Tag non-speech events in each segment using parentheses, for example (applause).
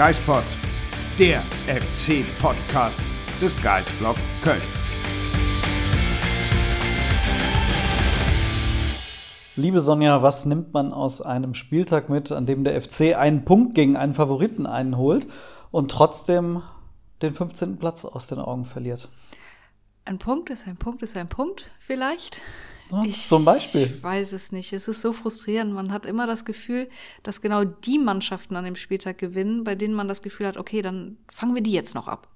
Geispod, der FC-Podcast des Geisblog Köln. Liebe Sonja, was nimmt man aus einem Spieltag mit, an dem der FC einen Punkt gegen einen Favoriten einholt und trotzdem den 15. Platz aus den Augen verliert? Ein Punkt ist ein Punkt ist ein Punkt, vielleicht. Ja, ich, zum Beispiel. Ich weiß es nicht. Es ist so frustrierend. Man hat immer das Gefühl, dass genau die Mannschaften an dem Spieltag gewinnen, bei denen man das Gefühl hat, okay, dann fangen wir die jetzt noch ab.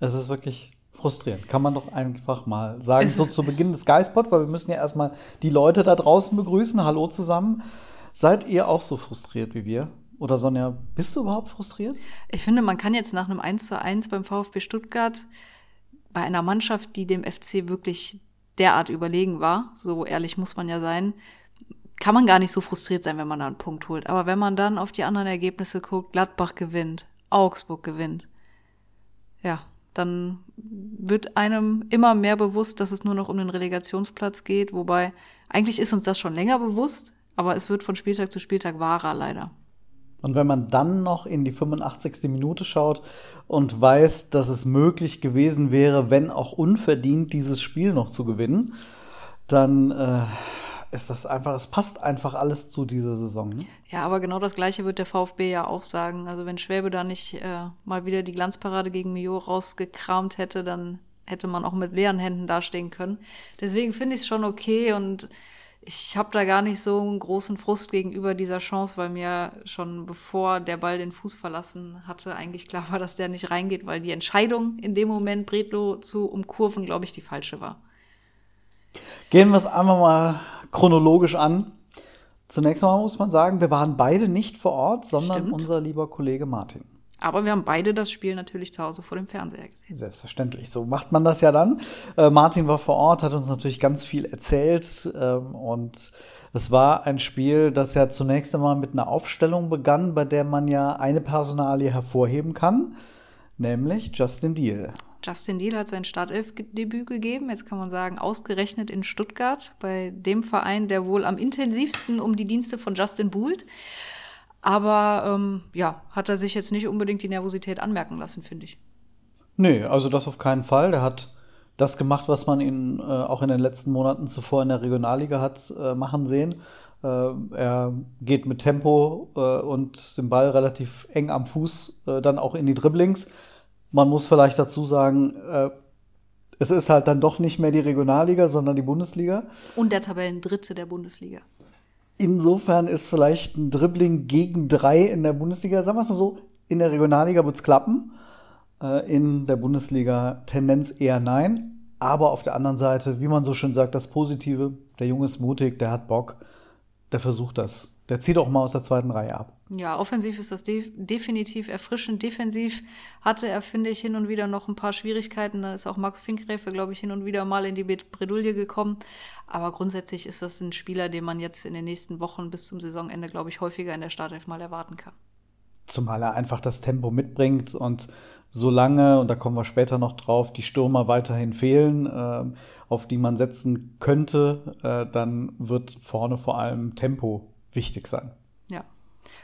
Es ist wirklich frustrierend. Kann man doch einfach mal sagen, so zu Beginn des Geistpod, weil wir müssen ja erstmal die Leute da draußen begrüßen. Hallo zusammen. Seid ihr auch so frustriert wie wir? Oder Sonja, bist du überhaupt frustriert? Ich finde, man kann jetzt nach einem 1 zu 1 beim VfB Stuttgart bei einer Mannschaft, die dem FC wirklich derart überlegen war, so ehrlich muss man ja sein, kann man gar nicht so frustriert sein, wenn man da einen Punkt holt. Aber wenn man dann auf die anderen Ergebnisse guckt, Gladbach gewinnt, Augsburg gewinnt, ja, dann wird einem immer mehr bewusst, dass es nur noch um den Relegationsplatz geht, wobei eigentlich ist uns das schon länger bewusst, aber es wird von Spieltag zu Spieltag wahrer leider. Und wenn man dann noch in die 85. Minute schaut und weiß, dass es möglich gewesen wäre, wenn auch unverdient, dieses Spiel noch zu gewinnen, dann äh, ist das einfach, es passt einfach alles zu dieser Saison. Ne? Ja, aber genau das Gleiche wird der VfB ja auch sagen. Also wenn Schwäbe da nicht äh, mal wieder die Glanzparade gegen Mio rausgekramt hätte, dann hätte man auch mit leeren Händen dastehen können. Deswegen finde ich es schon okay und ich habe da gar nicht so einen großen Frust gegenüber dieser Chance, weil mir schon bevor der Ball den Fuß verlassen hatte, eigentlich klar war, dass der nicht reingeht, weil die Entscheidung in dem Moment, Bredlo zu umkurven, glaube ich, die falsche war. Gehen wir es einfach mal chronologisch an. Zunächst einmal muss man sagen, wir waren beide nicht vor Ort, sondern Stimmt. unser lieber Kollege Martin. Aber wir haben beide das Spiel natürlich zu Hause vor dem Fernseher gesehen. Selbstverständlich, so macht man das ja dann. Äh, Martin war vor Ort, hat uns natürlich ganz viel erzählt ähm, und es war ein Spiel, das ja zunächst einmal mit einer Aufstellung begann, bei der man ja eine Personalie hervorheben kann, nämlich Justin Deal. Justin Deal hat sein Startelf-Debüt gegeben, jetzt kann man sagen, ausgerechnet in Stuttgart, bei dem Verein, der wohl am intensivsten um die Dienste von Justin buhlt. Aber ähm, ja, hat er sich jetzt nicht unbedingt die Nervosität anmerken lassen, finde ich. Nee, also das auf keinen Fall. Der hat das gemacht, was man ihn äh, auch in den letzten Monaten zuvor in der Regionalliga hat äh, machen sehen. Äh, er geht mit Tempo äh, und dem Ball relativ eng am Fuß äh, dann auch in die Dribblings. Man muss vielleicht dazu sagen, äh, es ist halt dann doch nicht mehr die Regionalliga, sondern die Bundesliga. Und der Tabellendritte der Bundesliga. Insofern ist vielleicht ein Dribbling gegen drei in der Bundesliga, sagen wir es mal so, in der Regionalliga wird es klappen. Äh, in der Bundesliga Tendenz eher nein. Aber auf der anderen Seite, wie man so schön sagt, das Positive, der Junge ist mutig, der hat Bock, der versucht das. Der zieht auch mal aus der zweiten Reihe ab. Ja, offensiv ist das de definitiv erfrischend. Defensiv hatte er, finde ich, hin und wieder noch ein paar Schwierigkeiten. Da ist auch Max Finkgräfe, glaube ich, hin und wieder mal in die Bredouille gekommen. Aber grundsätzlich ist das ein Spieler, den man jetzt in den nächsten Wochen bis zum Saisonende, glaube ich, häufiger in der Startelf mal erwarten kann. Zumal er einfach das Tempo mitbringt und solange, und da kommen wir später noch drauf, die Stürmer weiterhin fehlen, äh, auf die man setzen könnte, äh, dann wird vorne vor allem Tempo wichtig sein. Ja.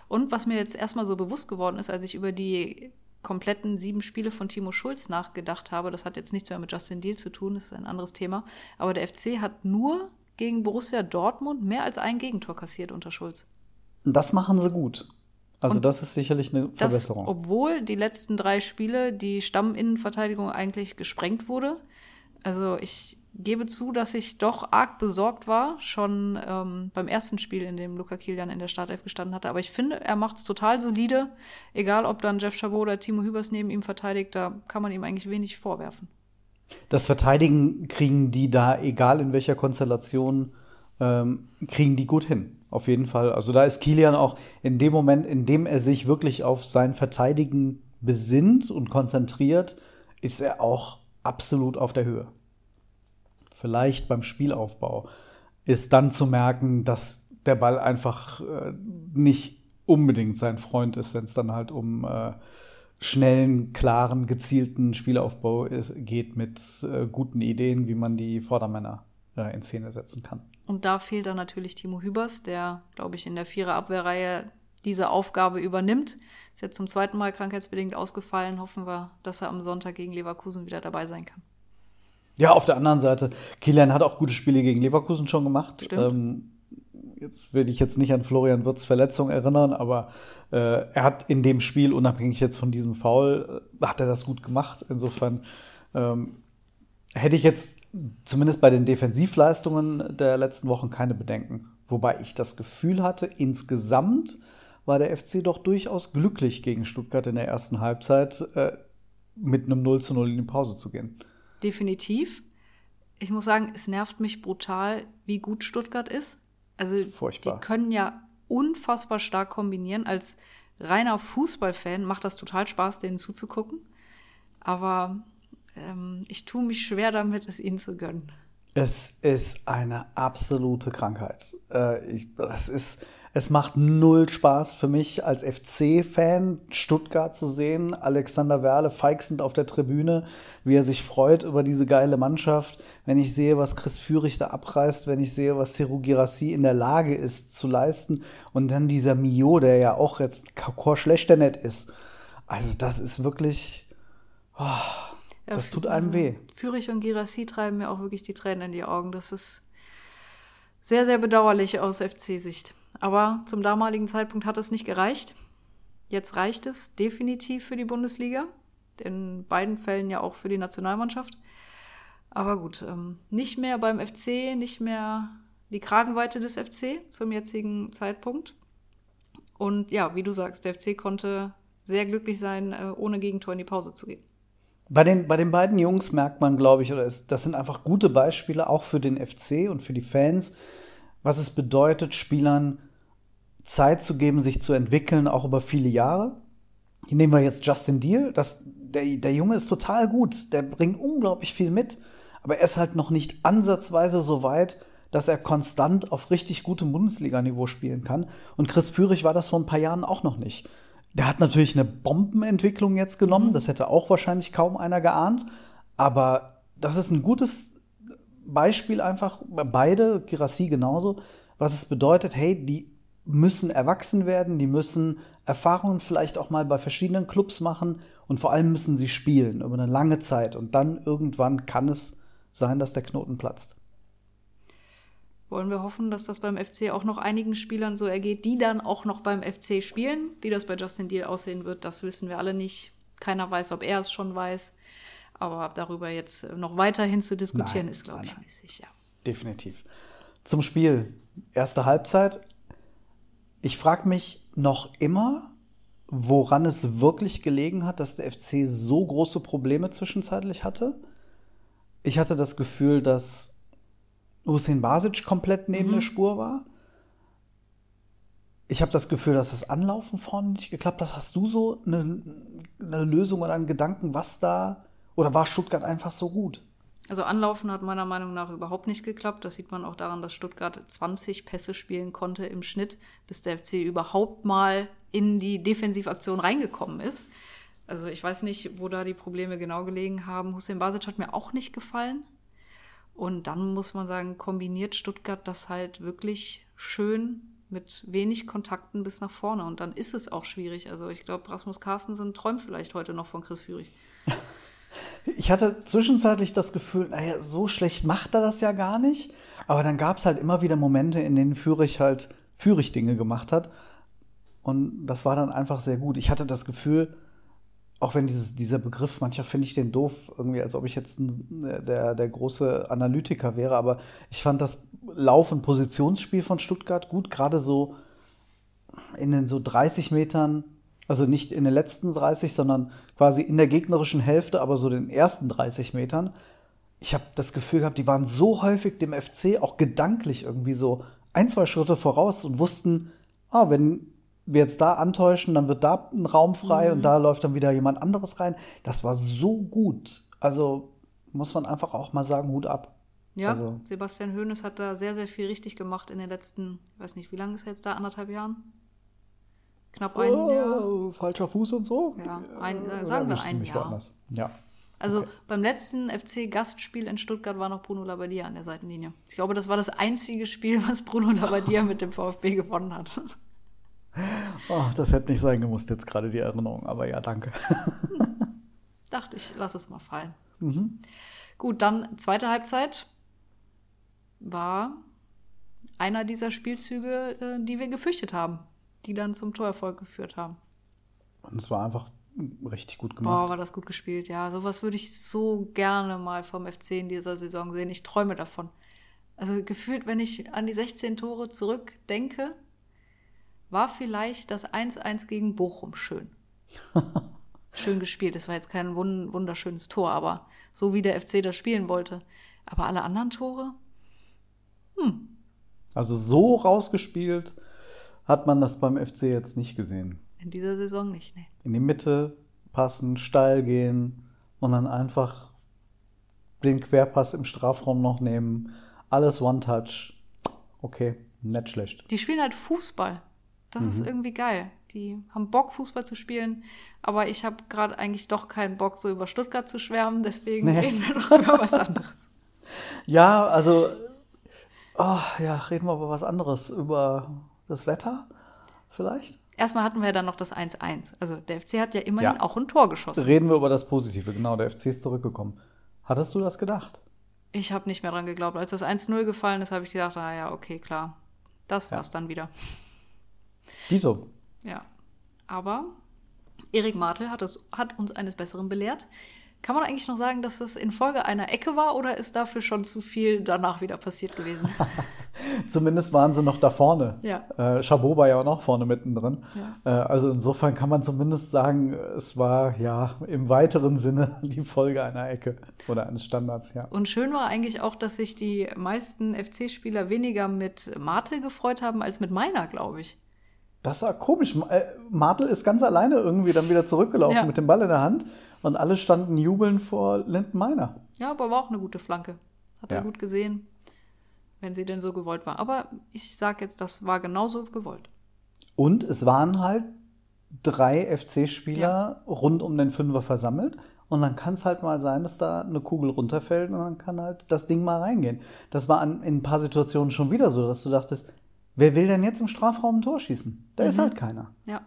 Und was mir jetzt erstmal so bewusst geworden ist, als ich über die kompletten sieben Spiele von Timo Schulz nachgedacht habe, das hat jetzt nichts mehr mit Justin Deal zu tun, das ist ein anderes Thema, aber der FC hat nur gegen Borussia Dortmund mehr als ein Gegentor kassiert unter Schulz. Das machen sie gut. Also Und das ist sicherlich eine Verbesserung. Das, obwohl die letzten drei Spiele die Stamminnenverteidigung eigentlich gesprengt wurde. Also ich gebe zu, dass ich doch arg besorgt war, schon ähm, beim ersten Spiel, in dem Luca Kilian in der Startelf gestanden hatte. Aber ich finde, er macht es total solide. Egal, ob dann Jeff Chabot oder Timo Hübers neben ihm verteidigt, da kann man ihm eigentlich wenig vorwerfen. Das Verteidigen kriegen die da, egal in welcher Konstellation, ähm, kriegen die gut hin. Auf jeden Fall. Also da ist Kilian auch in dem Moment, in dem er sich wirklich auf sein Verteidigen besinnt und konzentriert, ist er auch absolut auf der Höhe vielleicht beim Spielaufbau, ist dann zu merken, dass der Ball einfach äh, nicht unbedingt sein Freund ist, wenn es dann halt um äh, schnellen, klaren, gezielten Spielaufbau ist, geht mit äh, guten Ideen, wie man die Vordermänner äh, in Szene setzen kann. Und da fehlt dann natürlich Timo Hübers, der, glaube ich, in der Vierer-Abwehrreihe diese Aufgabe übernimmt. Ist jetzt zum zweiten Mal krankheitsbedingt ausgefallen. Hoffen wir, dass er am Sonntag gegen Leverkusen wieder dabei sein kann. Ja, auf der anderen Seite, Kilian hat auch gute Spiele gegen Leverkusen schon gemacht. Ähm, jetzt will ich jetzt nicht an Florian Wirtz Verletzung erinnern, aber äh, er hat in dem Spiel, unabhängig jetzt von diesem Foul, äh, hat er das gut gemacht. Insofern ähm, hätte ich jetzt zumindest bei den Defensivleistungen der letzten Wochen keine Bedenken. Wobei ich das Gefühl hatte, insgesamt war der FC doch durchaus glücklich gegen Stuttgart in der ersten Halbzeit äh, mit einem 0 zu 0 in die Pause zu gehen. Definitiv. Ich muss sagen, es nervt mich brutal, wie gut Stuttgart ist. Also Furchtbar. die können ja unfassbar stark kombinieren. Als reiner Fußballfan macht das total Spaß, denen zuzugucken. Aber ähm, ich tue mich schwer damit, es ihnen zu gönnen. Es ist eine absolute Krankheit. Äh, ich, es, ist, es macht null Spaß für mich als FC-Fan, Stuttgart zu sehen. Alexander Werle feixend auf der Tribüne, wie er sich freut über diese geile Mannschaft. Wenn ich sehe, was Chris Führig da abreißt, wenn ich sehe, was Seru Girassi in der Lage ist zu leisten. Und dann dieser Mio, der ja auch jetzt Kakor schlechter nett ist. Also, das ist wirklich. Oh, Ja, das tut also einem weh. Fürich und Girassi treiben mir auch wirklich die Tränen in die Augen. Das ist sehr, sehr bedauerlich aus FC-Sicht. Aber zum damaligen Zeitpunkt hat es nicht gereicht. Jetzt reicht es definitiv für die Bundesliga. In beiden Fällen ja auch für die Nationalmannschaft. Aber gut, ähm, nicht mehr beim FC, nicht mehr die Kragenweite des FC zum jetzigen Zeitpunkt. Und ja, wie du sagst, der FC konnte sehr glücklich sein, äh, ohne Gegentor in die Pause zu gehen. Bei den, bei den beiden Jungs merkt man, glaube ich, oder es, das sind einfach gute Beispiele, auch für den FC und für die Fans, was es bedeutet, Spielern Zeit zu geben, sich zu entwickeln, auch über viele Jahre. Hier nehmen wir jetzt Justin Deal. Das, der, der Junge ist total gut, der bringt unglaublich viel mit, aber er ist halt noch nicht ansatzweise so weit, dass er konstant auf richtig gutem Bundesliga-Niveau spielen kann. Und Chris Führig war das vor ein paar Jahren auch noch nicht. Der hat natürlich eine Bombenentwicklung jetzt genommen, das hätte auch wahrscheinlich kaum einer geahnt, aber das ist ein gutes Beispiel einfach, beide, Girassi genauso, was es bedeutet, hey, die müssen erwachsen werden, die müssen Erfahrungen vielleicht auch mal bei verschiedenen Clubs machen und vor allem müssen sie spielen über eine lange Zeit und dann irgendwann kann es sein, dass der Knoten platzt. Wollen wir hoffen, dass das beim FC auch noch einigen Spielern so ergeht, die dann auch noch beim FC spielen. Wie das bei Justin Deal aussehen wird, das wissen wir alle nicht. Keiner weiß, ob er es schon weiß. Aber darüber jetzt noch weiterhin zu diskutieren, Nein, ist, glaube ich, müßig, ja. Definitiv. Zum Spiel. Erste Halbzeit. Ich frage mich noch immer, woran es wirklich gelegen hat, dass der FC so große Probleme zwischenzeitlich hatte. Ich hatte das Gefühl, dass Hussein Basic komplett neben der Spur war. Ich habe das Gefühl, dass das Anlaufen vorne nicht geklappt hat. Hast du so eine, eine Lösung oder einen Gedanken, was da oder war Stuttgart einfach so gut? Also Anlaufen hat meiner Meinung nach überhaupt nicht geklappt. Das sieht man auch daran, dass Stuttgart 20 Pässe spielen konnte im Schnitt, bis der FC überhaupt mal in die Defensivaktion reingekommen ist. Also ich weiß nicht, wo da die Probleme genau gelegen haben. Hussein Basic hat mir auch nicht gefallen. Und dann muss man sagen, kombiniert Stuttgart das halt wirklich schön mit wenig Kontakten bis nach vorne. Und dann ist es auch schwierig. Also ich glaube, Rasmus Carstensen träumt vielleicht heute noch von Chris Führig. Ich hatte zwischenzeitlich das Gefühl, naja, so schlecht macht er das ja gar nicht. Aber dann gab es halt immer wieder Momente, in denen Führig halt Führig Dinge gemacht hat. Und das war dann einfach sehr gut. Ich hatte das Gefühl, auch wenn dieses, dieser Begriff, mancher finde ich den doof, irgendwie, als ob ich jetzt ein, der, der große Analytiker wäre, aber ich fand das Lauf- und Positionsspiel von Stuttgart gut, gerade so in den so 30 Metern, also nicht in den letzten 30, sondern quasi in der gegnerischen Hälfte, aber so den ersten 30 Metern. Ich habe das Gefühl gehabt, die waren so häufig dem FC auch gedanklich irgendwie so ein, zwei Schritte voraus und wussten, ah, wenn wir jetzt da antäuschen, dann wird da ein Raum frei und da läuft dann wieder jemand anderes rein. Das war so gut. Also muss man einfach auch mal sagen, Hut ab. Ja, Also- Sebastian Hoeneß hat da sehr, sehr viel richtig gemacht in den letzten, ich weiß nicht, wie lange ist er jetzt da? Anderthalb Jahren? Knapp ein Jahr? Oh, falscher Fuß und so. Ja, ein- Äh, sagen wir ein Jahr. woanders. Ja. Also Okay. beim letzten FC-Gastspiel in Stuttgart war noch Bruno Labbadia an der Seitenlinie. Ich glaube, das war das einzige Spiel, was Bruno Labbadia mit dem VfB gewonnen hat. Oh, das hätte nicht sein gemusst, jetzt gerade die Erinnerung, aber ja, danke. (laughs) Dachte ich, lass es mal fallen. Gut, dann zweite Halbzeit war einer dieser Spielzüge, äh, die wir gefürchtet haben, die dann zum Torerfolg geführt haben. Und es war einfach richtig gut Boah, gemacht. war das gut gespielt, ja. Sowas würde ich so gerne mal vom FC in dieser Saison sehen. Ich träume davon. Also gefühlt, wenn ich an die 16 Tore zurückdenke, war vielleicht das 1-1 gegen Bochum schön. (laughs) schön gespielt. Es war jetzt kein wun wunderschönes Tor, aber so wie der FC das spielen wollte. Aber alle anderen Tore, Also so rausgespielt hat man das beim FC jetzt nicht gesehen. in dieser Saison nicht, nee. In die Mitte passen, steil gehen und dann einfach den Querpass im Strafraum noch nehmen. Alles One-Touch. Okay, nicht schlecht. Die spielen halt Fußball. Das Mhm. ist irgendwie geil. Die haben Bock, Fußball zu spielen. Aber ich habe gerade eigentlich doch keinen Bock, so über Stuttgart zu schwärmen. Deswegen Nee. reden wir doch über was (laughs) anderes. Ja, also, oh, ja, reden wir über was anderes. Über das Wetter vielleicht? Erstmal hatten wir ja dann noch das 1-1. Also der FC hat ja immerhin Ja. auch ein Tor geschossen. Reden wir über das Positive. Genau, der FC ist zurückgekommen. Hattest du das gedacht? Ich habe nicht mehr dran geglaubt. Als das 1-0 gefallen ist, habe ich gedacht, ah ja, okay, klar. Das war's dann wieder. Dito. Ja. Aber Erik Martel hat, es, hat uns eines Besseren belehrt. Kann man eigentlich noch sagen, dass das in Folge einer Ecke war oder ist dafür schon zu viel danach wieder passiert gewesen? (laughs) Zumindest waren sie noch da vorne. Ja. Äh, Chabot war ja auch noch vorne mittendrin. Ja. Äh, also insofern kann man zumindest sagen, es war ja im weiteren Sinne (laughs) die Folge einer Ecke oder eines Standards, ja. Und schön war eigentlich auch, dass sich die meisten FC-Spieler weniger mit Martel gefreut haben als mit meiner, glaube ich. Das war komisch. Äh, Martel ist ganz alleine irgendwie dann wieder zurückgelaufen Ja. mit dem Ball in der Hand und alle standen jubelnd vor Linden Meiner. Ja, aber war auch eine gute Flanke. Hat er Ja. gut gesehen, wenn sie denn so gewollt war. Aber ich sage jetzt, das war genauso gewollt. Und es waren halt drei FC-Spieler rund um den Fünfer versammelt. Und dann kann es halt mal sein, dass da eine Kugel runterfällt und dann kann halt das Ding mal reingehen. Das war an, in ein paar Situationen schon wieder so, dass du dachtest, wer will denn jetzt im Strafraum ein Tor schießen? Da ist halt keiner. Ja.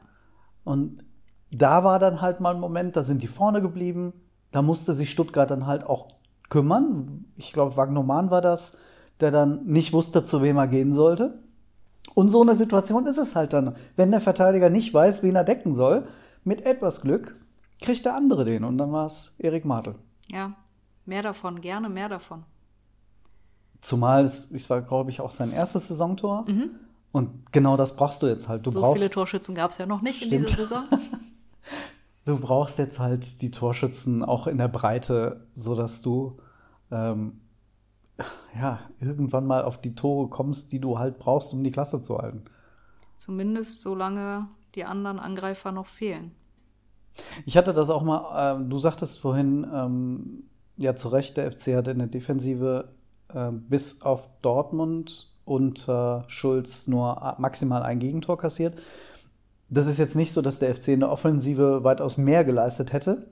Und da war dann halt mal ein Moment, da sind die vorne geblieben. Da musste sich Stuttgart dann halt auch kümmern. Ich glaube, Wagnoman war das, der dann nicht wusste, zu wem er gehen sollte. Und so eine Situation ist es halt dann. Wenn der Verteidiger nicht weiß, wen er decken soll, mit etwas Glück kriegt der andere den. Und dann war es Erik Martel. Ja. Mehr davon, gerne mehr davon. Zumal es, es war, glaube ich, auch sein erstes Saisontor. Und genau das brauchst du jetzt halt. Du So brauchst, viele Torschützen gab es ja noch nicht in Stimmt. dieser Saison. (laughs) Du brauchst jetzt halt die Torschützen auch in der Breite, sodass du ähm, ja, irgendwann mal auf die Tore kommst, die du halt brauchst, um die Klasse zu halten. Zumindest solange die anderen Angreifer noch fehlen. Ich hatte das auch mal, ähm, du sagtest vorhin, ähm, ja zu Recht, der FC hat in der Defensive äh, bis auf Dortmund und äh, Schulz nur maximal ein Gegentor kassiert. Das ist jetzt nicht so, dass der FC in der Offensive weitaus mehr geleistet hätte.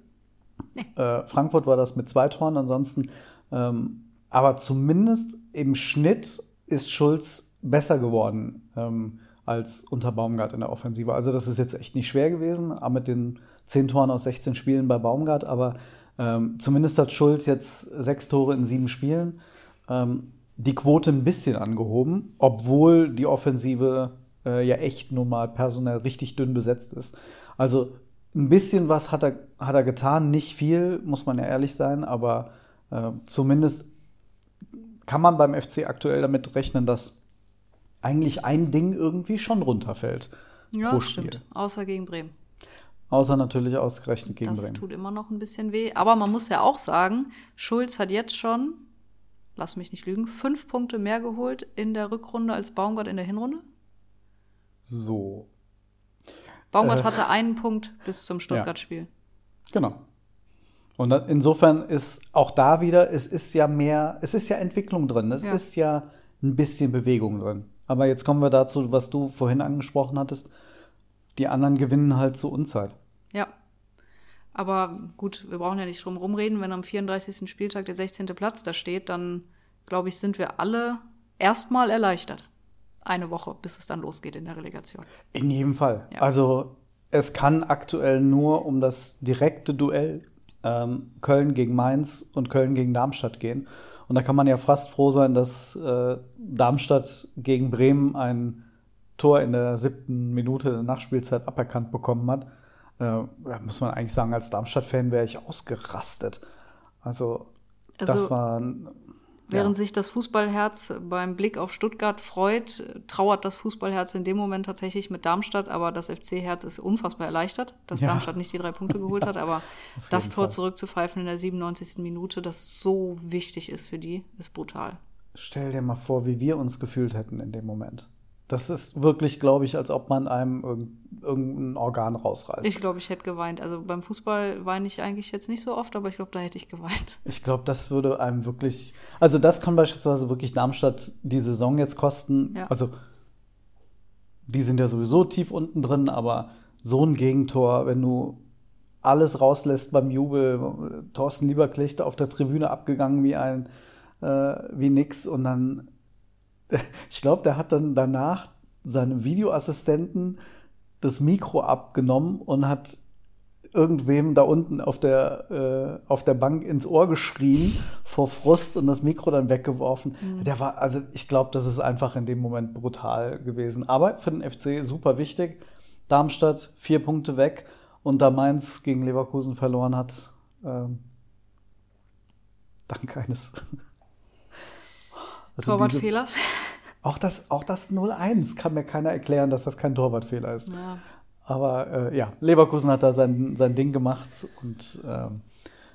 Äh, Frankfurt war das mit zwei Toren, ansonsten. Ähm, aber zumindest im Schnitt ist Schulz besser geworden ähm, als unter Baumgart in der Offensive. Also das ist jetzt echt nicht schwer gewesen, auch mit den zehn Toren aus 16 Spielen bei Baumgart. Aber ähm, zumindest hat Schulz jetzt sechs Tore in sieben Spielen. Ähm, die Quote ein bisschen angehoben, obwohl die Offensive äh, ja echt nun mal personell richtig dünn besetzt ist. Also ein bisschen was hat er, hat er getan, nicht viel, muss man ja ehrlich sein, aber äh, zumindest kann man beim FC aktuell damit rechnen, dass eigentlich ein Ding irgendwie schon runterfällt Ja, pro das Spiel. stimmt. Außer gegen Bremen. Außer natürlich ausgerechnet gegen das Bremen. tut immer noch ein bisschen weh. Aber man muss ja auch sagen, Schulz hat jetzt schon, lass mich nicht lügen, fünf Punkte mehr geholt in der Rückrunde als Baumgart in der Hinrunde. So, Baumgart Äh. hatte einen Punkt bis zum Stuttgart-Spiel. genau. Und insofern ist auch da wieder, es ist ja mehr, es ist ja Entwicklung drin, es Ja. ist ja ein bisschen Bewegung drin. Aber jetzt kommen wir dazu, was du vorhin angesprochen hattest. Die anderen gewinnen halt zur Unzeit. Ja. Aber gut, wir brauchen ja nicht drum rumreden. Wenn am 34. Spieltag der 16. Platz da steht, dann glaube ich, sind wir alle erstmal erleichtert. Eine Woche, bis es dann losgeht in der Relegation. In jedem Fall. Ja. Also es kann aktuell nur um das direkte Duell ähm, Köln gegen Mainz und Köln gegen Darmstadt gehen. Und da kann man ja fast froh sein, dass äh, Darmstadt gegen Bremen ein Tor in der siebten Minute der Nachspielzeit aberkannt bekommen hat. Äh, da muss man eigentlich sagen, als Darmstadt-Fan wäre ich ausgerastet. Also, das Also, war ein- Während ja. sich das Fußballherz beim Blick auf Stuttgart freut, trauert das Fußballherz in dem Moment tatsächlich mit Darmstadt, aber das FC-Herz ist unfassbar erleichtert, dass Ja. Darmstadt nicht die drei Punkte geholt hat, aber (laughs) das Tor Fall. zurückzupfeifen in der 97. Minute, das so wichtig ist für die, ist brutal. Stell dir mal vor, wie wir uns gefühlt hätten in dem Moment. Das ist wirklich, glaube ich, als ob man einem irg irgendein Organ rausreißt. Ich glaube, ich hätte geweint. Also beim Fußball weine ich eigentlich jetzt nicht so oft, aber ich glaube, da hätte ich geweint. (laughs) Ich glaube, das würde einem wirklich. Also, das kann beispielsweise wirklich Darmstadt die Saison jetzt kosten. Ja. Also, die sind ja sowieso tief unten drin, aber so ein Gegentor, wenn du alles rauslässt beim Jubel, Thorsten Lieberknecht auf der Tribüne abgegangen wie ein, äh, wie nix und dann, (laughs) ich glaube, der hat dann danach seinem Videoassistenten das Mikro abgenommen und hat irgendwem da unten auf der, äh, auf der Bank ins Ohr geschrien vor Frust und das Mikro dann weggeworfen. Der war, also ich glaube, das ist einfach in dem Moment brutal gewesen. Aber für den FC super wichtig. Darmstadt vier Punkte weg und da Mainz gegen Leverkusen verloren hat, ähm, dank eines Also diese- Torwartfehlers. (laughs) Auch das, auch das 0-1 kann mir keiner erklären, dass das kein Torwartfehler ist. Ja. Aber äh, ja, Leverkusen hat da sein, sein Ding gemacht und ähm,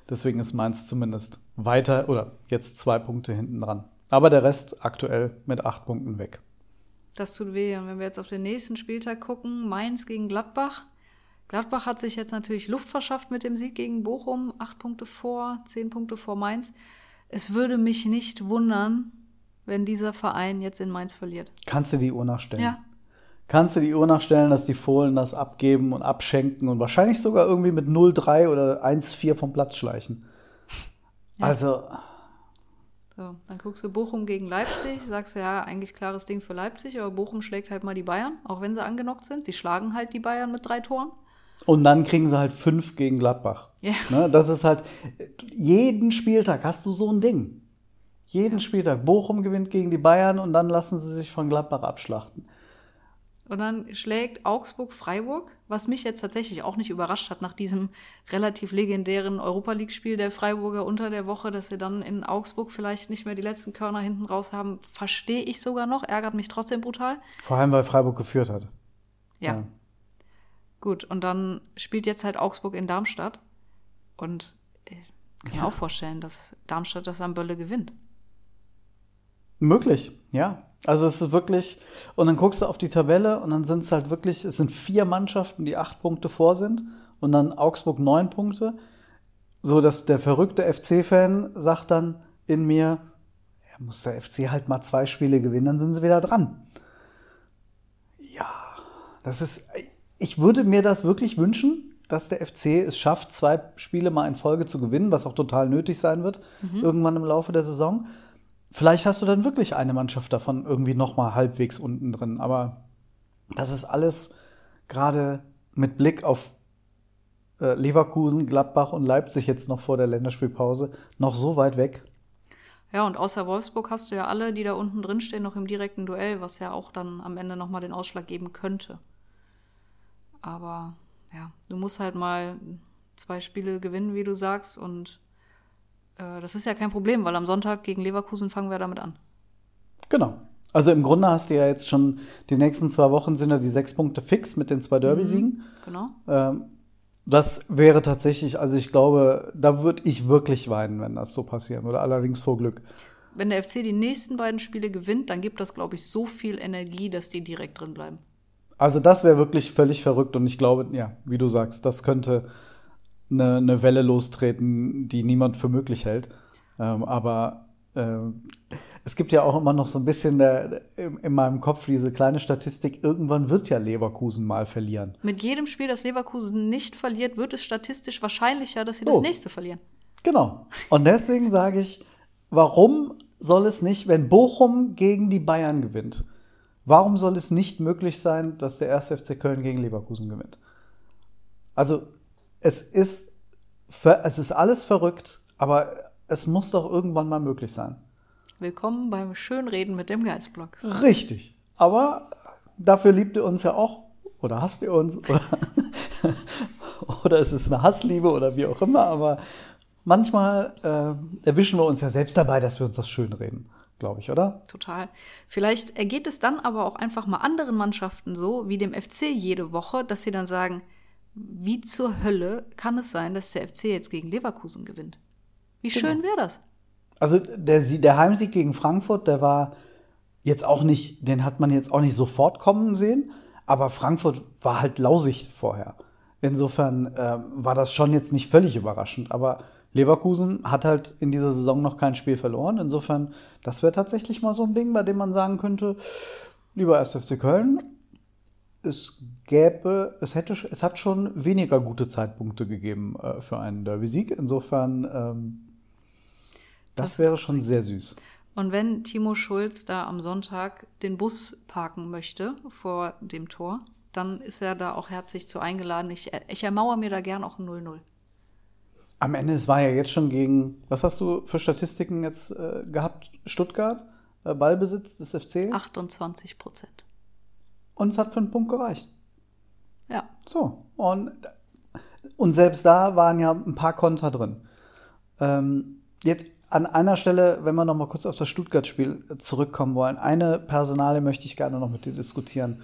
deswegen ist Mainz zumindest weiter oder jetzt zwei Punkte hinten dran. Aber der Rest aktuell mit acht Punkten weg. Das tut weh. Und wenn wir jetzt auf den nächsten Spieltag gucken, Mainz gegen Gladbach. Gladbach hat sich jetzt natürlich Luft verschafft mit dem Sieg gegen Bochum. Acht Punkte vor, zehn Punkte vor Mainz. Es würde mich nicht wundern, wenn dieser Verein jetzt in Mainz verliert. Kannst du die Uhr nachstellen? Ja. Kannst du die Uhr nachstellen, dass die Fohlen das abgeben und abschenken und wahrscheinlich sogar irgendwie mit 0-3 oder 1-4 vom Platz schleichen? (laughs) Ja. Also, So, dann guckst du Bochum gegen Leipzig, sagst du ja, eigentlich klares Ding für Leipzig, aber Bochum schlägt halt mal die Bayern, auch wenn sie angenockt sind. Sie schlagen halt die Bayern mit drei Toren. und dann kriegen sie halt fünf gegen Gladbach. Ja. Ne, das ist halt, jeden Spieltag hast du so ein Ding. Jeden Spieltag. Bochum gewinnt gegen die Bayern und dann lassen sie sich von Gladbach abschlachten. Und dann schlägt Augsburg Freiburg, was mich jetzt tatsächlich auch nicht überrascht hat nach diesem relativ legendären Europa League-Spiel der Freiburger unter der Woche, dass sie dann in Augsburg vielleicht nicht mehr die letzten Körner hinten raus haben, verstehe ich sogar noch, ärgert mich trotzdem brutal. Vor allem, weil Freiburg geführt hat. Ja, Ja. gut. Und dann spielt jetzt halt Augsburg in Darmstadt. Und äh, kann mir auch vorstellen, dass Darmstadt das am Bölle gewinnt. Möglich, ja. Also es ist wirklich, und dann guckst du auf die Tabelle und dann sind es halt wirklich, es sind vier Mannschaften, die acht Punkte vor sind und dann Augsburg neun Punkte. So dass der verrückte FC-Fan sagt dann in mir, ja, muss der FC halt mal zwei Spiele gewinnen, dann sind sie wieder dran. Ja, das ist, ich würde mir das wirklich wünschen, dass der FC es schafft, zwei Spiele mal in Folge zu gewinnen, was auch total nötig sein wird, irgendwann im Laufe der Saison. Vielleicht hast du dann wirklich eine Mannschaft davon irgendwie noch mal halbwegs unten drin. Aber das ist alles gerade mit Blick auf äh, Leverkusen, Gladbach und Leipzig jetzt noch vor der Länderspielpause noch so weit weg. Ja, und außer Wolfsburg hast du ja alle, die da unten drin stehen, noch im direkten Duell, was ja auch dann am Ende nochmal den Ausschlag geben könnte. Aber ja, du musst halt mal zwei Spiele gewinnen, wie du sagst. Und äh, das ist ja kein Problem, weil am Sonntag gegen Leverkusen fangen wir damit an. Genau. Also im Grunde hast du ja jetzt schon die nächsten zwei Wochen sind ja die sechs Punkte fix mit den zwei Derby-Siegen. Genau. Ähm, das wäre tatsächlich, also ich glaube, da würde ich wirklich weinen, wenn das so passieren würde. Allerdings vor Glück. Wenn der FC die nächsten beiden Spiele gewinnt, dann gibt das, glaube ich, so viel Energie, dass die direkt drin bleiben. Also das wäre wirklich völlig verrückt und ich glaube, ja, wie du sagst, das könnte eine, eine Welle lostreten, die niemand für möglich hält. Ähm, aber ähm, es gibt ja auch immer noch so ein bisschen der, in, in meinem Kopf diese kleine Statistik, irgendwann wird ja Leverkusen mal verlieren. Mit jedem Spiel, das Leverkusen nicht verliert, wird es statistisch wahrscheinlicher, dass sie Oh. das nächste verlieren. Genau. Und deswegen sage ich, warum soll es nicht, wenn Bochum gegen die Bayern gewinnt, Warum soll es nicht möglich sein, dass der 1. FC Köln gegen Leverkusen gewinnt? Also, es ist, es ist alles verrückt, aber es muss doch irgendwann mal möglich sein. Willkommen beim Schönreden mit dem Geistblock. Richtig. Aber dafür liebt ihr uns ja auch. Oder hasst ihr uns? Oder, (laughs) oder es ist eine Hassliebe oder wie auch immer. Aber manchmal äh, erwischen wir uns ja selbst dabei, dass wir uns das schönreden glaube ich, oder? Total. Vielleicht ergeht es dann aber auch einfach mal anderen Mannschaften so, wie dem FC jede Woche, dass sie dann sagen, wie zur Hölle kann es sein, dass der FC jetzt gegen Leverkusen gewinnt? Wie genau. schön wäre das? Also der, der Heimsieg gegen Frankfurt, der war jetzt auch nicht, den hat man jetzt auch nicht sofort kommen sehen, aber Frankfurt war halt lausig vorher. Insofern äh, war das schon jetzt nicht völlig überraschend, aber Leverkusen hat halt in dieser Saison noch kein Spiel verloren. Insofern, das wäre tatsächlich mal so ein Ding, bei dem man sagen könnte, lieber 1. FC Köln, es gäbe, es hätte, es hat schon weniger gute Zeitpunkte gegeben äh, für einen Derby-Sieg. Insofern, ähm, das, das wäre schon richtig. sehr süß. Und wenn Timo Schulz da am Sonntag den Bus parken möchte vor dem Tor, dann ist er da auch herzlich zu eingeladen. Ich, ich ermauere mir da gern auch ein 0-0. Am Ende, es war ja jetzt schon gegen, was hast du für Statistiken jetzt äh, gehabt? Stuttgart, äh, Ballbesitz des FC? 28 Prozent. Und es hat für einen Punkt gereicht. Ja. So, und, und selbst da waren ja ein paar Konter drin. Ähm, jetzt an einer Stelle, wenn wir noch mal kurz auf das Stuttgart-Spiel zurückkommen wollen, eine Personale möchte ich gerne noch mit dir diskutieren.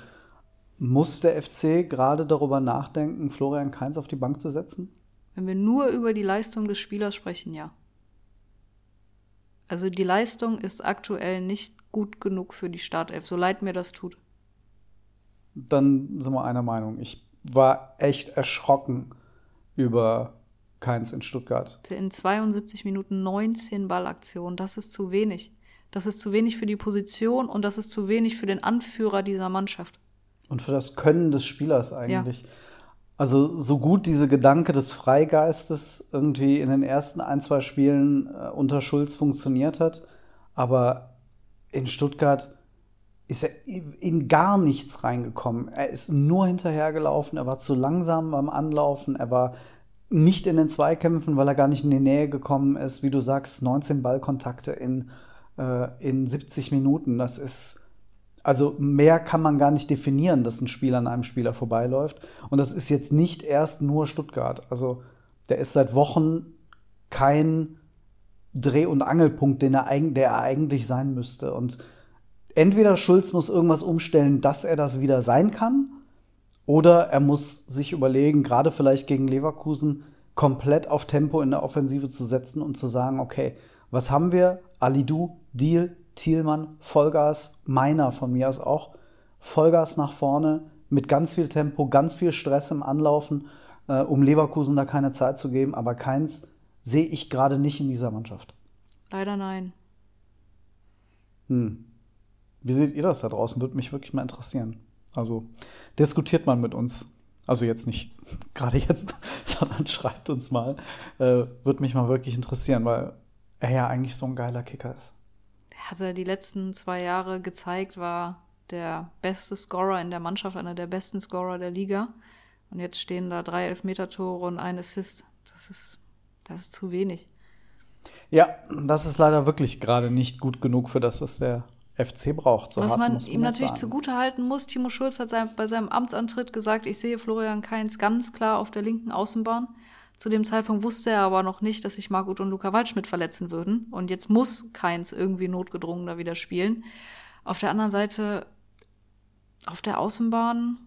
Muss der FC gerade darüber nachdenken, Florian Kainz auf die Bank zu setzen? Wenn wir nur über die Leistung des Spielers sprechen, ja. Also die Leistung ist aktuell nicht gut genug für die Startelf, so leid mir das tut. Dann sind wir einer Meinung. Ich war echt erschrocken über Keins in Stuttgart. In 72 Minuten 19 Ballaktionen, das ist zu wenig. Das ist zu wenig für die Position und das ist zu wenig für den Anführer dieser Mannschaft. Und für das Können des Spielers eigentlich. Ja. Also so gut diese Gedanke des Freigeistes irgendwie in den ersten ein, zwei Spielen äh, unter Schulz funktioniert hat, aber in Stuttgart ist er in gar nichts reingekommen. Er ist nur hinterhergelaufen, er war zu langsam beim Anlaufen, er war nicht in den Zweikämpfen, weil er gar nicht in die Nähe gekommen ist. Wie du sagst, 19 Ballkontakte in, äh, in 70 Minuten, das ist also mehr kann man gar nicht definieren, dass ein Spieler an einem Spieler vorbeiläuft. Und das ist jetzt nicht erst nur Stuttgart. Also der ist seit Wochen kein Dreh- und Angelpunkt, den er, der er eigentlich sein müsste. Und entweder Schulz muss irgendwas umstellen, dass er das wieder sein kann, oder er muss sich überlegen, gerade vielleicht gegen Leverkusen, komplett auf Tempo in der Offensive zu setzen und zu sagen, okay, was haben wir? Alidu, Deal, Thielmann, Vollgas, meiner von mir aus auch, Vollgas nach vorne mit ganz viel Tempo, ganz viel Stress im Anlaufen, äh, um Leverkusen da keine Zeit zu geben. Aber keins sehe ich gerade nicht in dieser Mannschaft. Leider nein. Hm. Wie seht ihr das da draußen? Würde mich wirklich mal interessieren. Also diskutiert mal mit uns. Also jetzt nicht (laughs) gerade jetzt, (laughs) sondern schreibt uns mal. Äh, Würde mich mal wirklich interessieren, weil er ja eigentlich so ein geiler Kicker ist hat er die letzten zwei Jahre gezeigt, war der beste Scorer in der Mannschaft, einer der besten Scorer der Liga. Und jetzt stehen da drei Elfmeter-Tore und ein Assist. Das ist, das ist zu wenig. Ja, das ist leider wirklich gerade nicht gut genug für das, was der FC braucht. So was man ihm natürlich zugutehalten muss, Timo Schulz hat sein, bei seinem Amtsantritt gesagt, ich sehe Florian Kainz ganz klar auf der linken Außenbahn. Zu dem Zeitpunkt wusste er aber noch nicht, dass sich Margot und Luca Waldschmidt verletzen würden. Und jetzt muss Keins irgendwie notgedrungen da wieder spielen. Auf der anderen Seite, auf der Außenbahn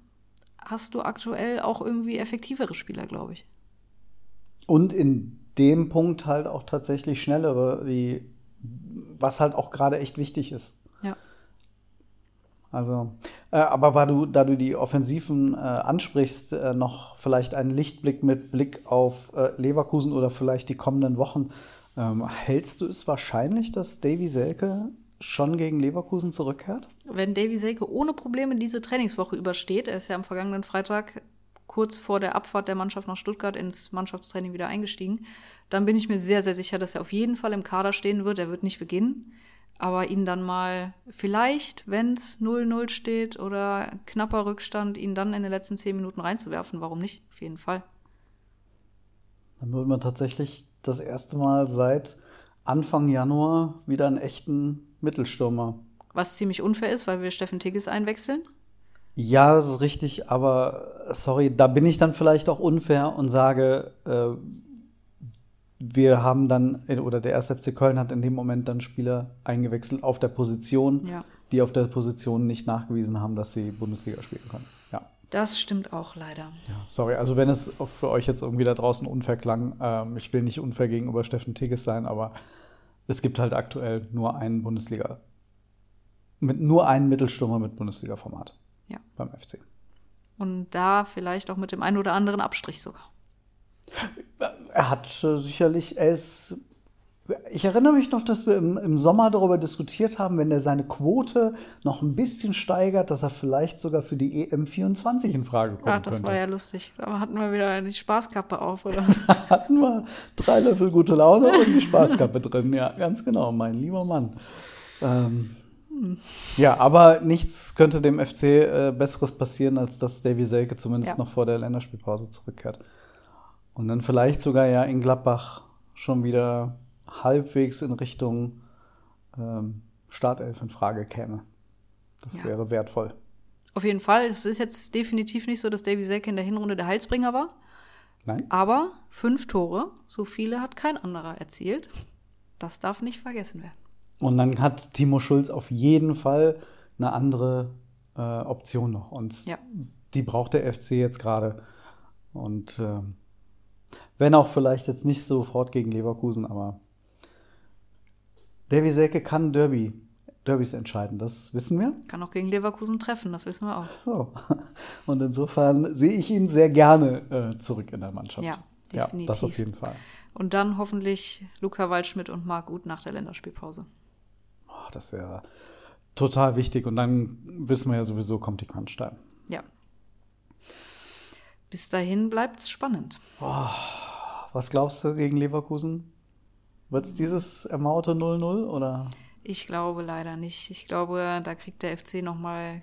hast du aktuell auch irgendwie effektivere Spieler, glaube ich. Und in dem Punkt halt auch tatsächlich schnellere, die, was halt auch gerade echt wichtig ist. Also, äh, aber weil du, da du die Offensiven äh, ansprichst, äh, noch vielleicht einen Lichtblick mit Blick auf äh, Leverkusen oder vielleicht die kommenden Wochen. Ähm, hältst du es wahrscheinlich, dass Davy Selke schon gegen Leverkusen zurückkehrt? Wenn Davy Selke ohne Probleme diese Trainingswoche übersteht, er ist ja am vergangenen Freitag kurz vor der Abfahrt der Mannschaft nach Stuttgart ins Mannschaftstraining wieder eingestiegen, dann bin ich mir sehr, sehr sicher, dass er auf jeden Fall im Kader stehen wird. Er wird nicht beginnen. Aber ihn dann mal vielleicht, wenn es 0-0 steht oder knapper Rückstand, ihn dann in den letzten zehn Minuten reinzuwerfen. Warum nicht? Auf jeden Fall. Dann würde man tatsächlich das erste Mal seit Anfang Januar wieder einen echten Mittelstürmer. Was ziemlich unfair ist, weil wir Steffen Tigges einwechseln. Ja, das ist richtig, aber sorry, da bin ich dann vielleicht auch unfair und sage, äh, wir haben dann, oder der 1. FC Köln hat in dem Moment dann Spieler eingewechselt auf der Position, Ja. die auf der Position nicht nachgewiesen haben, dass sie Bundesliga spielen können. Ja. Das stimmt auch leider. Ja, sorry, also wenn es für euch jetzt irgendwie da draußen unfair klang, ähm, ich will nicht unfair gegenüber Steffen Tigges sein, aber es gibt halt aktuell nur einen Bundesliga, mit nur einen Mittelstürmer mit Bundesliga-Format Ja. beim FC. Und da vielleicht auch mit dem einen oder anderen Abstrich sogar. (laughs) Er hat äh, sicherlich, er ist, ich erinnere mich noch, dass wir im, im Sommer darüber diskutiert haben, wenn er seine Quote noch ein bisschen steigert, dass er vielleicht sogar für die EM24 in Frage kommen Ach, das könnte. war ja lustig. Aber hatten wir wieder die Spaßkappe auf, oder? (laughs) hatten wir drei Löffel gute Laune und die Spaßkappe (laughs) drin. Ja, ganz genau, mein lieber Mann. Ähm, ja, aber nichts könnte dem FC äh, Besseres passieren, als dass Davy Selke zumindest Ja. noch vor der Länderspielpause zurückkehrt. Und dann vielleicht sogar ja in Gladbach schon wieder halbwegs in Richtung ähm, Startelf in Frage käme. Das Ja. wäre wertvoll. Auf jeden Fall. Es ist jetzt definitiv nicht so, dass Davy Selke in der Hinrunde der Heilsbringer war. Nein? Aber fünf Tore, so viele hat kein anderer erzielt. Das darf nicht vergessen werden. Und dann hat Timo Schulz auf jeden Fall eine andere äh, Option noch. Und Ja. die braucht der FC jetzt gerade. Und ähm, wenn auch vielleicht jetzt nicht sofort gegen Leverkusen, aber Davy Selke kann Derby, Derbys entscheiden, das wissen wir. Kann auch gegen Leverkusen treffen, das wissen wir auch. So. (laughs) Und insofern sehe ich ihn sehr gerne äh, zurück in der Mannschaft. Ja, Ja, definitiv. das auf jeden Fall. Und dann hoffentlich Luca Waldschmidt und Marc Uth nach der Länderspielpause. Oh, das wäre total wichtig. Und dann wissen wir ja sowieso, kommt die Quantstein. Ja. Bis dahin bleibt es spannend. Was glaubst du gegen Leverkusen? Wird es dieses ermaute 0-0 oder? Ich glaube leider nicht. Ich glaube, da kriegt der FC nochmal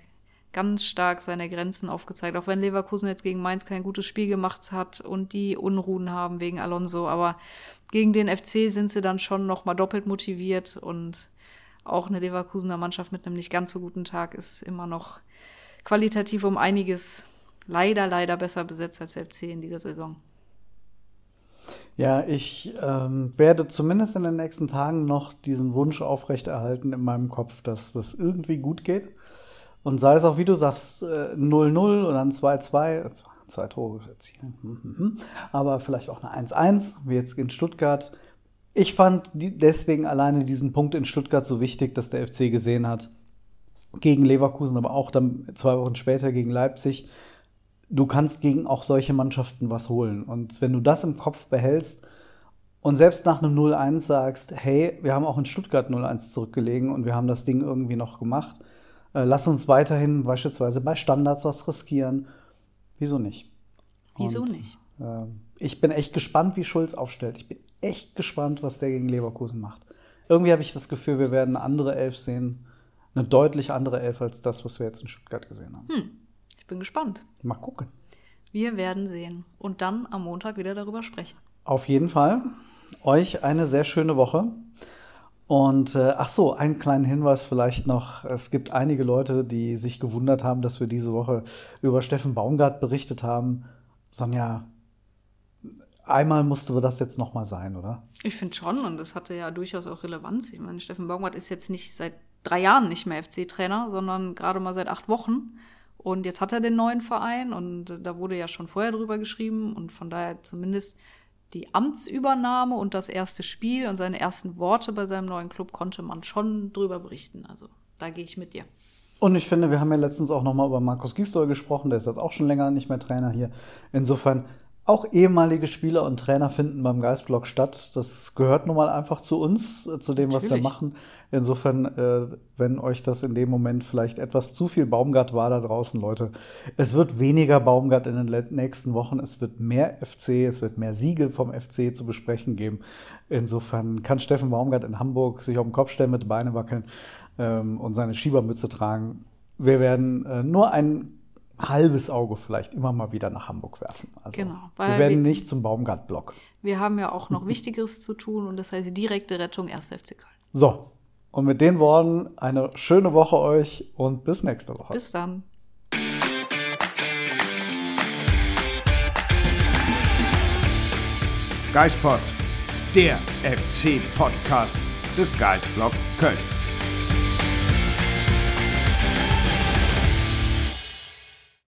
ganz stark seine Grenzen aufgezeigt. Auch wenn Leverkusen jetzt gegen Mainz kein gutes Spiel gemacht hat und die Unruhen haben wegen Alonso. Aber gegen den FC sind sie dann schon nochmal doppelt motiviert. Und auch eine Leverkusener Mannschaft mit einem nicht ganz so guten Tag ist immer noch qualitativ um einiges leider, leider besser besetzt als der FC in dieser Saison. Ja, ich ähm, werde zumindest in den nächsten Tagen noch diesen Wunsch aufrechterhalten in meinem Kopf, dass das irgendwie gut geht. Und sei es auch, wie du sagst, äh, 0-0 oder ein 2-2, äh, zwei- Tore erzielen. hm, hm, hm. Aber vielleicht auch eine 1-1, wie jetzt in Stuttgart. Ich fand deswegen alleine diesen Punkt in Stuttgart so wichtig, dass der FC gesehen hat, gegen Leverkusen, aber auch dann zwei Wochen später gegen Leipzig, du kannst gegen auch solche Mannschaften was holen. Und wenn du das im Kopf behältst und selbst nach einem 0-1 sagst, hey, wir haben auch in Stuttgart 0-1 zurückgelegen und wir haben das Ding irgendwie noch gemacht, äh, lass uns weiterhin beispielsweise bei Standards was riskieren. Wieso nicht? Wieso Und, nicht? Äh, ich bin echt gespannt, wie Schulz aufstellt. Ich bin echt gespannt, was der gegen Leverkusen macht. Irgendwie habe ich das Gefühl, wir werden eine andere Elf sehen. Eine deutlich andere Elf als das, was wir jetzt in Stuttgart gesehen haben. Ich bin gespannt. Mal gucken. Wir werden sehen. Und dann am Montag wieder darüber sprechen. Auf jeden Fall. Euch eine sehr schöne Woche. Und äh, ach so, einen kleinen Hinweis vielleicht noch. Es gibt einige Leute, die sich gewundert haben, dass wir diese Woche über Steffen Baumgart berichtet haben. Sonja, einmal musste das jetzt noch mal sein, oder? Ich finde schon, und das hatte ja durchaus auch Relevanz. Ich meine, Steffen Baumgart ist jetzt nicht seit drei Jahren nicht mehr FC-Trainer, sondern gerade mal seit acht Wochen. Und jetzt hat er den neuen Verein und da wurde ja schon vorher drüber geschrieben und von daher zumindest die Amtsübernahme und das erste Spiel und seine ersten Worte bei seinem neuen Club konnte man schon drüber berichten. Also da gehe ich mit dir. Und ich finde, wir haben ja letztens auch noch mal über Markus Gisdol gesprochen. Der ist jetzt auch schon länger nicht mehr Trainer hier. Insofern auch ehemalige Spieler und Trainer finden beim Geistblock statt. Das gehört nun mal einfach zu uns, äh, zu dem, was wir Natürlich. machen. Insofern, äh, wenn euch das in dem Moment vielleicht etwas zu viel Baumgart war da draußen, Leute, es wird weniger Baumgart in den nächsten Wochen. Es wird mehr FC, es wird mehr Siege vom FC zu besprechen geben. Insofern kann Steffen Baumgart in Hamburg sich auf den Kopf stellen, mit Beine wackeln ähm, und seine Schiebermütze tragen. Wir werden äh, nur ein halbes Auge vielleicht immer mal wieder nach Hamburg werfen. Also, Genau, wir weil werden wir- nicht zum Baumgart-Block. Wir haben ja auch noch (laughs) Wichtigeres zu tun und das heißt direkte Rettung 1. FC Köln. So, und mit den Worten eine schöne Woche euch und bis nächste Woche. Bis dann. Geispod, der FC-Podcast des Geistblog Köln.